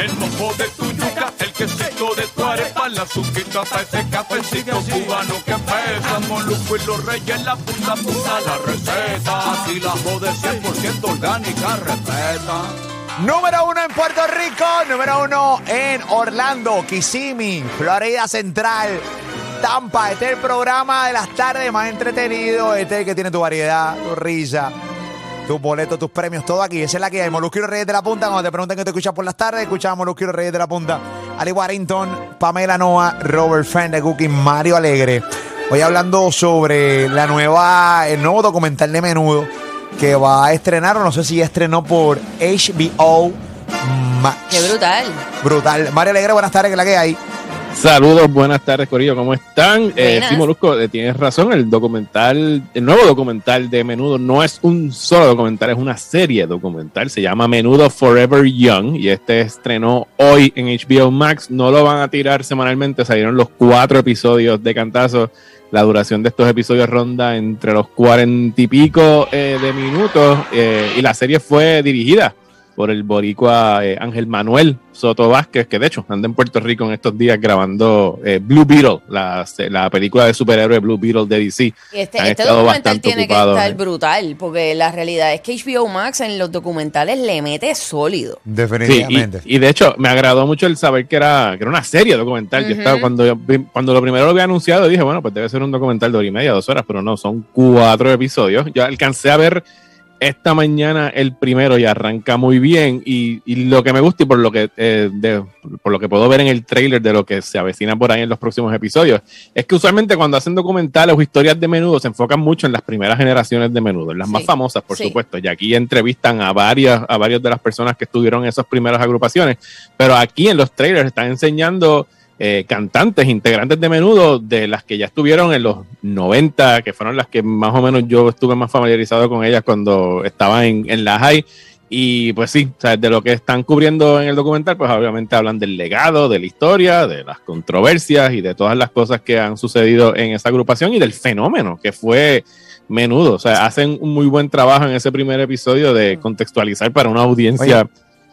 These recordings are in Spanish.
el mojo de tu yuca, el quesito de tu arepa, la suquita para ese cafecito cubano que pesa. Molusco y los reyes, la punta punta la receta. Así la de 100% orgánica respeta. Número uno en Puerto Rico, número uno en Orlando, Kissimmee, Florida Central, Tampa. Este es el programa de las tardes más entretenido. Este es el que tiene tu variedad, tu risa, tus boletos, tus premios, todo aquí. Esa es la que hay. Los Reyes de la Punta. Cuando te preguntan que te escuchas por las tardes, escuchamos los Reyes de la Punta. Ali Warrington, Pamela Noa, Robert Friend de Cookie, Mario Alegre. Hoy hablando sobre la nueva, el nuevo documental de menudo que va a estrenar, o no sé si ya estrenó por HBO Max. Qué brutal. Brutal. Mario Alegre, buenas tardes, que la que hay. Saludos, buenas tardes, Corillo, ¿cómo están? Eh, sí, Molusco, eh, tienes razón, el documental, el nuevo documental de Menudo no es un solo documental, es una serie documental, se llama Menudo Forever Young y este estrenó hoy en HBO Max, no lo van a tirar semanalmente, salieron los cuatro episodios de cantazo, la duración de estos episodios ronda entre los cuarenta y pico eh, de minutos eh, y la serie fue dirigida por el boricua eh, Ángel Manuel Soto Vázquez, que de hecho anda en Puerto Rico en estos días grabando eh, Blue Beetle, la, la película de superhéroe Blue Beetle de DC. Y este, Han este documental tiene que estar eh. brutal, porque la realidad es que HBO Max en los documentales le mete sólido. Sí, y, Definitivamente. y de hecho me agradó mucho el saber que era, que era una serie documental. Yo estaba, cuando, yo cuando lo primero lo había anunciado dije, bueno, pues debe ser un documental de hora y media, dos horas, pero no, son cuatro episodios. Yo alcancé a ver esta mañana el primero y arranca muy bien. Y, y lo que me gusta y por lo que, eh, de- por lo que puedo ver en el trailer de lo que se avecina por ahí en los próximos episodios, es que usualmente cuando hacen documentales o historias de menudo se enfocan mucho en las primeras generaciones de menudo, en las más famosas, por sí. supuesto. Y aquí entrevistan a varias, a varias de las personas que estuvieron en esas primeras agrupaciones. Pero aquí en los trailers están enseñando eh, cantantes, integrantes de menudo, de las que ya estuvieron en los 90, que fueron las que más o menos yo estuve más familiarizado con ellas cuando estaba en, en la high. Y pues sí, o sea, de lo que están cubriendo en el documental, pues obviamente hablan del legado, de la historia, de las controversias y de todas las cosas que han sucedido en esa agrupación y del fenómeno que fue menudo. O sea, hacen un muy buen trabajo en ese primer episodio de contextualizar para una audiencia,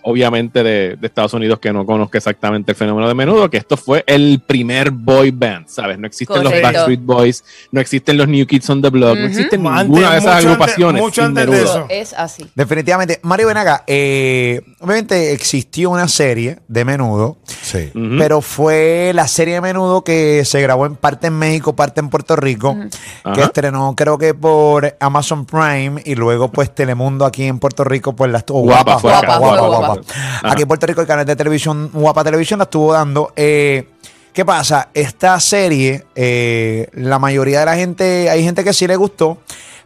obviamente, de, de Estados Unidos que no conozca exactamente el fenómeno de menudo, que esto fue el primer boy band, ¿sabes? No existen los. Backstreet Boys, no existen los New Kids on the Block, no existen Antes, ninguna de esas mucho antes- agrupaciones. mucho sin antes de menudo. eso. Es así. Definitivamente. Mario Benaga, eh, obviamente existió una serie de menudo, Sí. Pero fue la serie de menudo que se grabó en parte en México, parte en Puerto Rico, que estrenó creo que por Amazon Prime y luego pues Telemundo aquí en Puerto Rico pues la estuvo Guapa guapa, guapa, Aquí en Puerto Rico el canal de televisión Guapa Televisión la estuvo dando. Eh, ¿Qué pasa? Esta serie, eh, la mayoría de la gente, hay gente que sí le gustó,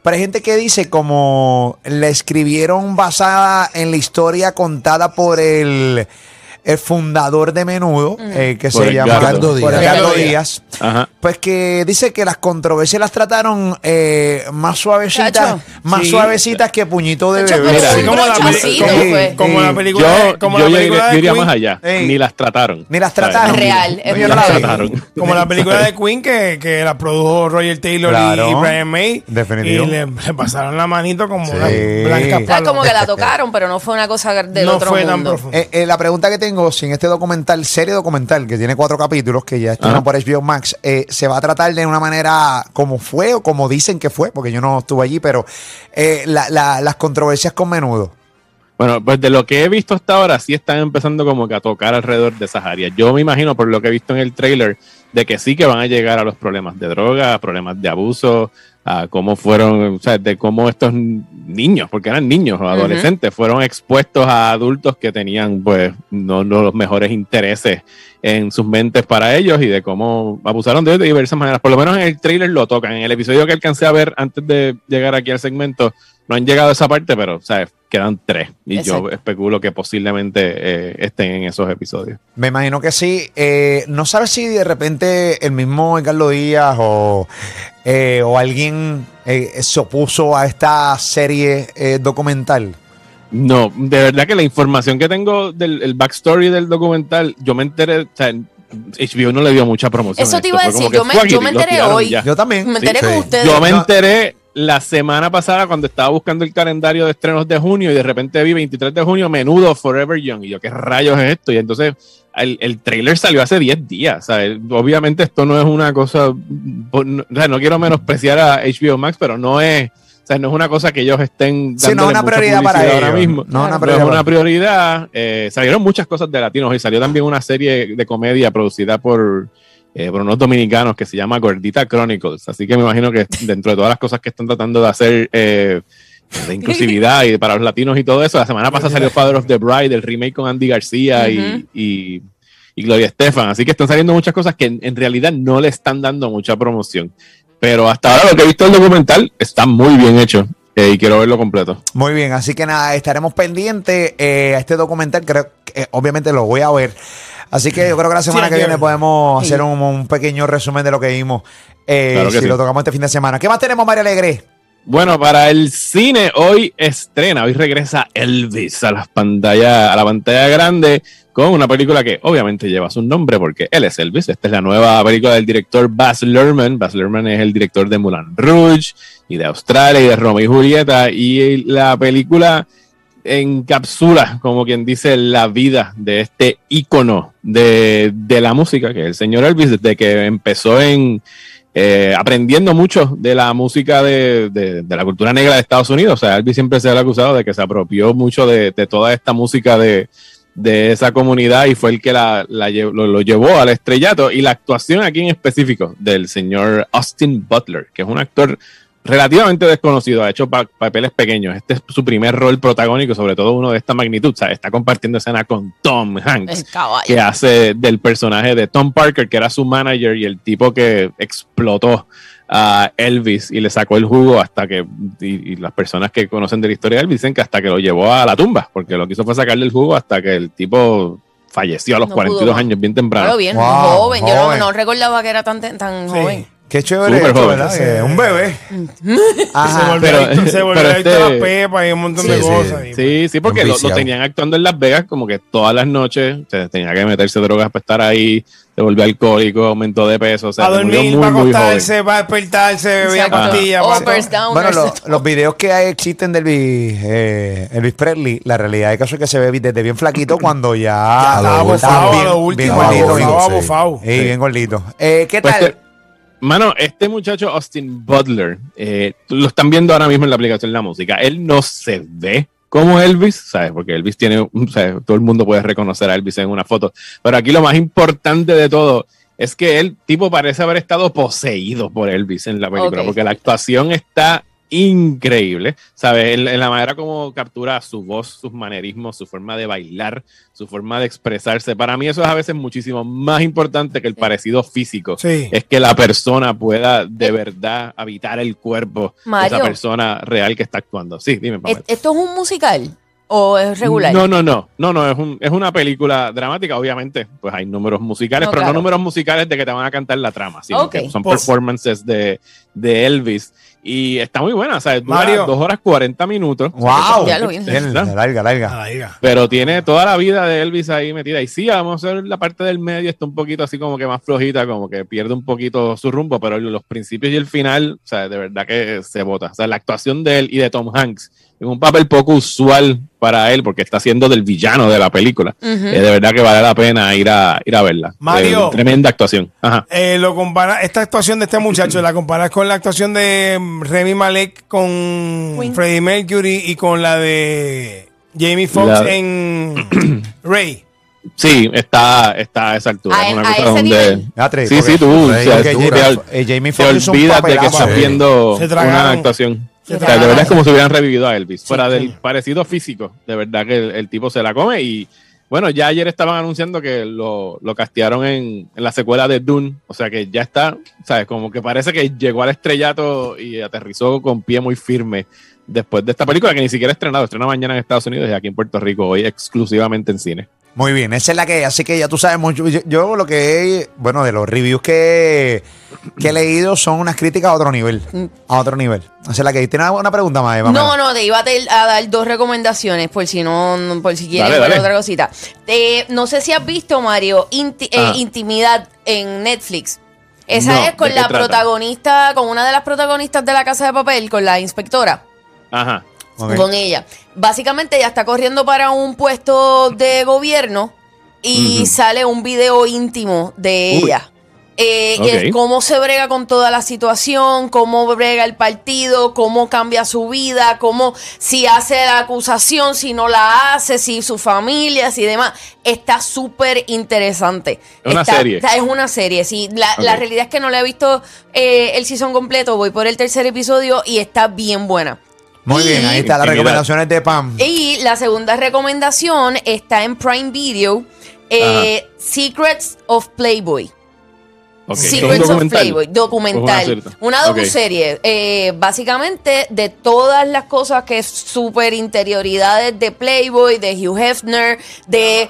pero hay gente que dice como la escribieron basada en la historia contada por el, el fundador de Menudo, eh, que Por se llama por Díaz. Pues que dice que las controversias las trataron eh, más suavecitas, más Sí. suavecitas que puñito de bebé. Mira, un como la, como- como la película, Yo, como yo la iría- película yo de iría Queen, más allá, Ey. ni las trataron. Ni las trataron. Real, es Ni las verdad. trataron. Como la película de Queen que, que la produjo Roger Taylor y- Claro. y, Brian May. Definitivo. Y le, le pasaron la manito como Sí. una blanca O sea, palo. como que la tocaron, pero no fue una cosa del no otro fue tan mundo. profundo. Eh, eh, la pregunta que tengo, si en este documental, serie documental, que tiene cuatro capítulos, que ya Ajá. por HBO Max, eh, se va a tratar de una manera como fue o como dicen que fue, porque yo no estuve allí, pero eh, la- la- las controversias con menudo. Bueno, pues de lo que he visto hasta ahora, sí están empezando como que a tocar alrededor de esas áreas. Yo me imagino, por lo que he visto en el trailer, de que sí que van a llegar a los problemas de droga, problemas de abuso, a cómo fueron, o sea, de cómo estos niños, porque eran niños o adolescentes, fueron expuestos a adultos que tenían, pues, no, no los mejores intereses en sus mentes para ellos y de cómo abusaron de ellos de diversas maneras. Por lo menos en el trailer lo tocan. En el episodio que alcancé a ver antes de llegar aquí al segmento, no han llegado a esa parte, pero, sea, quedan tres. Y Exacto. yo especulo que posiblemente eh, estén en esos episodios. Me imagino que sí. Eh, no sabes si de repente el mismo Edgardo Díaz o, eh, o alguien eh, se opuso a esta serie eh, documental. No, de verdad que la información que tengo del el backstory del documental, yo me enteré, o sea, HBO no le dio mucha promoción. Eso te iba a decir, yo me, yo enteré hoy. ya. Yo también. Me enteré Sí. con ustedes. Yo me enteré la semana pasada cuando estaba buscando el calendario de estrenos de junio y de repente vi 23 de junio, menudo Forever Young. Y yo, ¿qué rayos es esto? Y entonces el, el trailer salió hace 10 días. ¿sabes? Obviamente esto no es una cosa, pues, no, o sea, no quiero menospreciar a HBO Max, pero no es, o sea, no es una cosa que ellos estén Sí, no una mucha prioridad para publicidad ellos. ahora mismo. No es una No es prioridad. una prioridad. Eh, salieron muchas cosas de latinos y salió también una serie de comedia producida por, eh, por unos dominicanos que se llama Gordita Chronicles. Así que me imagino que dentro de todas las cosas que están tratando de hacer eh, de inclusividad y para los latinos y todo eso, la semana pasada salió Father of the Bride, el remake con Andy García y, y, y Gloria Estefan. Así que están saliendo muchas cosas que en realidad no le están dando mucha promoción. Pero hasta ahora lo que he visto del documental está muy bien hecho eh, y quiero verlo completo. Muy bien, así que nada, estaremos pendientes eh, a este documental. Creo que eh, obviamente lo voy a ver. Así que yo creo que la semana Sí, que viene podemos Sí. hacer un, un pequeño resumen de lo que vimos. eh, Claro que si sí. lo tocamos este fin de semana. ¿Qué más tenemos, María Alegre? Bueno, para el cine hoy estrena, hoy regresa Elvis a las pantallas, a la pantalla grande con una película que obviamente lleva su nombre porque él es Elvis. Esta es la nueva película del director Baz Luhrmann. Baz Luhrmann es el director de Moulin Rouge y de Australia y de Romeo y Julieta y la película encapsula, como quien dice, la vida de este ícono de, de la música, que es el señor Elvis, desde que empezó en eh, aprendiendo mucho de la música de, de- de la cultura negra de Estados Unidos. O sea, Elvis siempre se ha acusado de que se apropió mucho de, de toda esta música de, de esa comunidad y fue el que la, lo, lo llevó al estrellato. Y la actuación aquí en específico del señor Austin Butler, que es un actor relativamente desconocido, ha hecho pa- papeles pequeños. Este es su primer rol protagónico, sobre todo uno de esta magnitud. O sea, está compartiendo escena con Tom Hanks que hace del personaje de Tom Parker, que era su manager y el tipo que explotó a Elvis y le sacó el jugo hasta que, y, y las personas que conocen de la historia de Elvis dicen que hasta que lo llevó a la tumba, porque lo que hizo fue sacarle el jugo hasta que el tipo falleció a los No pudo 42 más. años, bien Pero temprano. bien, Wow, joven. Yo no, no recordaba que era tan, tan Sí. joven. Qué chévere Súper esto, joven. ¿verdad? Sí. Que un bebé. se Ajá. volvió pero- adicto, se volvió pero adicto este- a la pepa y un montón de Sí, sí. cosas. y- Sí, sí, porque lo, lo viciado. tenían actuando en Las Vegas como que todas las noches, se tenía que meterse drogas para estar ahí, se volvió alcohólico, aumentó de peso, o sea, a se murió dormir, muy, para muy joven. acostarse, para despertarse, bebía Exacto. pastillas. todo. Bueno, lo- los videos que hay, existen del Elvis, eh, Elvis Presley, la realidad del caso es que se ve desde bien flaquito cuando ya, Ya estaba estaba bofado a bien- lo bien último. gordito, Bofado, bien- bofado, bofado. Sí, bien gordito. Eh, ¿Qué Pues tal? te- Mano, este muchacho Austin Butler, eh, lo están viendo ahora mismo en la aplicación de la música. Él no se ve como Elvis, ¿sabes? Porque Elvis tiene, todo el mundo puede reconocer a Elvis en una foto. Pero aquí lo más importante de todo es que el tipo parece haber estado poseído por Elvis en la película, porque la actuación está increíble, ¿sabes? En, en la manera como captura su voz, sus manerismos, su forma de bailar, su forma de expresarse. Para mí eso es a veces muchísimo más importante que el parecido físico Sí. es que la persona pueda de verdad habitar el cuerpo de Mario. esa persona real que está actuando. Sí, dime, ¿Es- Pamela. ¿Esto es un musical o es regular? No, no, no, no, no, es, un- es una película dramática, obviamente, pues hay números musicales, No, pero claro. no números musicales de que te van a cantar la trama, sino Ok. que son Pues- performances de, de Elvis. Y está muy buena, o sea, dura Mario. dos horas 40 minutos. ¡Wow! Ya lo vi. Bien, larga, larga. Pero tiene toda la vida de Elvis ahí metida. Y sí, vamos a ver la parte del medio, está un poquito así como que más flojita, como que pierde un poquito su rumbo, pero los principios y el final, o sea, de verdad que se bota. O sea, la actuación de él y de Tom Hanks en un papel poco usual para él, porque está haciendo del villano de la película. Eh, de verdad que vale la pena ir a, ir a verla. Mario. Eh, tremenda actuación. Ajá. Eh, lo compara, esta actuación de este muchacho, la comparas con la actuación de Remy Malek con Queen. Freddie Mercury y con la de Jamie Foxx La- en Ray. Sí, está, está a esa altura. A- es una a cosa ese donde. Sí, sí, tú. o Jamie- tú te- eh, Jamie te olvidas de que papelazo. está haciendo Se una actuación. Se O sea, de verdad es como si hubieran revivido a Elvis. Fuera del parecido físico, de verdad que el, el tipo se la come. Y bueno, ya ayer estaban anunciando que lo, lo castearon en, en la secuela de Dune. O sea que ya está, ¿sabes? Como que parece que llegó al estrellato y aterrizó con pie muy firme después de esta película que ni siquiera ha estrenado. Estrena mañana en Estados Unidos y aquí en Puerto Rico, hoy exclusivamente en cine. Muy bien, esa es la que hay. Así que ya tú sabes mucho. Yo, yo lo que he, bueno, de los reviews que, que he leído son unas críticas a otro nivel. A otro nivel. Esa es la que hay. ¿Tienes alguna pregunta más, Eva? No, no, te iba a, te- a dar dos recomendaciones por si no, por si quieres Dale, ver dale. otra cosita. Eh, no sé si has visto, Mario, Inti- eh, Ajá. Intimidad en Netflix. Esa No, es con ¿de qué la trata? protagonista, con una de las protagonistas de la Casa de Papel, con la inspectora. Ajá. Con ella. Básicamente ella está corriendo para un puesto de gobierno y sale un video íntimo de Uy. ella. Eh, Ok. es cómo se brega con toda la situación, cómo brega el partido, cómo cambia su vida, cómo si hace la acusación, si no la hace, si su familia, si demás. Está súper interesante. Es una Está- serie. está- es una serie, sí. La, la realidad es que no la he visto eh, el season completo, voy por el tercer episodio y está bien buena. Muy bien, ahí está las recomendaciones de Pam. Y la segunda recomendación está en Prime Video, eh, Secrets of Playboy. Ok. ¿Es un Secrets of documental? Playboy, documental. ¿O es una docuserie, eh, básicamente de todas las cosas que es super interioridades de Playboy, de Hugh Hefner, de,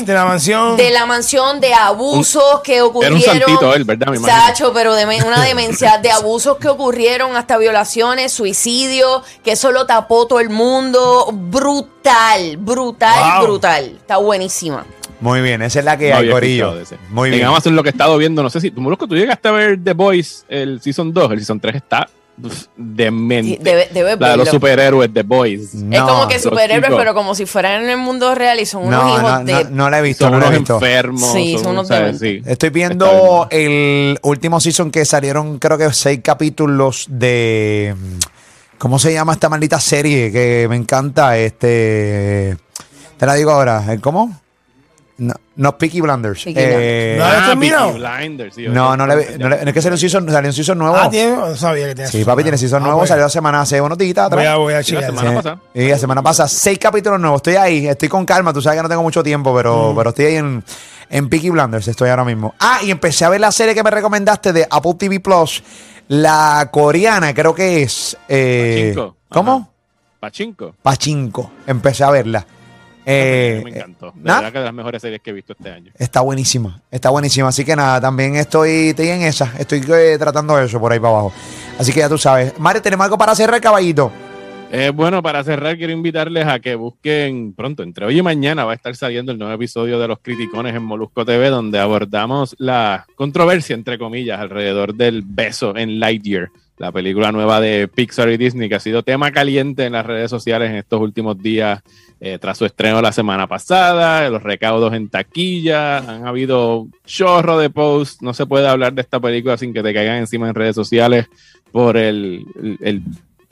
De la mansión. de la mansión, de abusos que ocurrieron. santito él, ¿verdad? Me. Sacho, pero de una demencia, de abusos que ocurrieron, hasta violaciones, suicidio, que eso lo tapó todo el mundo. Brutal, brutal, Wow. brutal. Está buenísima. Muy bien, esa es la que No hay, Corillo. Muy en bien. Amazon lo que he estado viendo, no sé si, Molusco, tú llegaste a ver The Boys, el Season 2, el Season 3 está demente. Sí, debe- debes la de los superhéroes The Boys. es como que superhéroes, pero como si fueran en el mundo real y son unos No, hijos no, de. no, no la he visto, Son no la he unos visto. enfermos. Sí, son unos ¿sabes? Sí. Estoy viendo el último season que salieron, creo que seis capítulos de. ¿Cómo se llama esta maldita serie? Que me encanta. Este. Te la digo ahora. ¿el ¿Cómo? No, no Peaky Blinders. Peaky Eh, ¿No Ah, terminado? Peaky Blinders, sí, no, no, le, no, le- no es que salió un season, salió un season nuevo. Ah, tiene, no sabía que tenía Sí, papi, tiene season Ah, nuevo. pues. Salió la semana hace unos días atrás. Voy a, voy a Sí, la chequear. semana Sí. pasada. Y la semana pasada, seis capítulos nuevos. Estoy ahí, estoy con calma. Tú sabes que no tengo mucho tiempo, pero, pero estoy ahí en, en Peaky Blinders. Estoy ahora mismo. Ah, y empecé a ver la serie que me recomendaste de Apple TV Plus. La coreana, creo que es. eh, Pachinko. ¿Cómo? Ajá. Pachinko. Pachinko. Empecé a verla. Eh, me encantó. ¿nah? verdad que de las mejores series que he visto este año. Está buenísima, está buenísima. Así que nada, también estoy, estoy en esa. Estoy eh, tratando eso por ahí para abajo. Así que ya tú sabes. Mario, ¿tenemos algo para cerrar, caballito? Eh, bueno, para cerrar, quiero invitarles a que busquen pronto, entre hoy y mañana, va a estar saliendo el nuevo episodio de Los Criticones en Molusco TV, donde abordamos la controversia, entre comillas, alrededor del beso en Lightyear, la película nueva de Pixar y Disney, que ha sido tema caliente en las redes sociales en estos últimos días, eh, tras su estreno la semana pasada, los recaudos en taquilla, han habido chorro de posts, no se puede hablar de esta película sin que te caigan encima en redes sociales por el,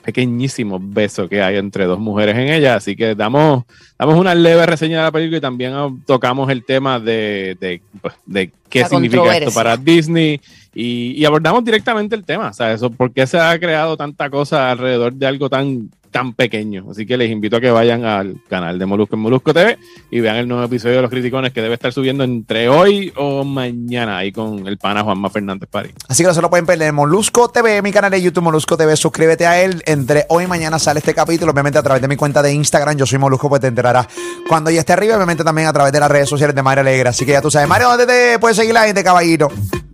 pequeñísimo beso que hay entre dos mujeres en ella. Así que damos, damos una leve reseña de la película y también tocamos el tema de, de, pues, de qué La significa esto para Disney y, y abordamos directamente el tema. O sea, eso, ¿por qué se ha creado tanta cosa alrededor de algo tan tan pequeño. Así que les invito a que vayan al canal de Molusco en Molusco TV y vean el nuevo episodio de Los Criticones que debe estar subiendo entre hoy o mañana ahí con el pana Juanma Fernández París. Así que no se lo pueden perder. Molusco TV, mi canal de YouTube Molusco TV. Suscríbete a él. Entre hoy y mañana sale este capítulo. Obviamente a través de mi cuenta de Instagram. Yo soy Molusco, pues te enterarás cuando ya esté arriba. Obviamente también a través de las redes sociales de Mario Alegre. Así que ya tú sabes. Mario, ¿dónde te puedes seguir la gente, caballito?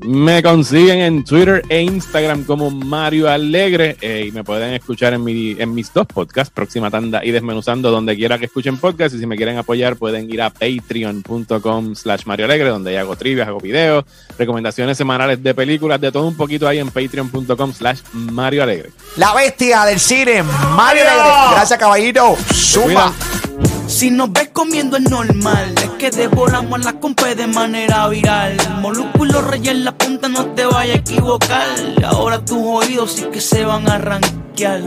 Me consiguen en Twitter e Instagram como Mario Alegre eh, y me pueden escuchar en, mi, en mis dos podcasts, Próxima Tanda y Desmenuzando, donde quiera que escuchen podcast. Y si me quieren apoyar, pueden ir a patreon.com slash Mario Alegre, donde hago trivias, hago videos, recomendaciones semanales de películas, de todo un poquito ahí en patreon.com slash Mario Alegre. La bestia del cine, Mario Alegre. Gracias, caballito. Suma. Si nos ves comiendo es normal, es que devoramos la compa de manera viral. Molusco y los reyes en la punta, no te vayas a equivocar. Ahora tus oídos sí que se van a arranquear.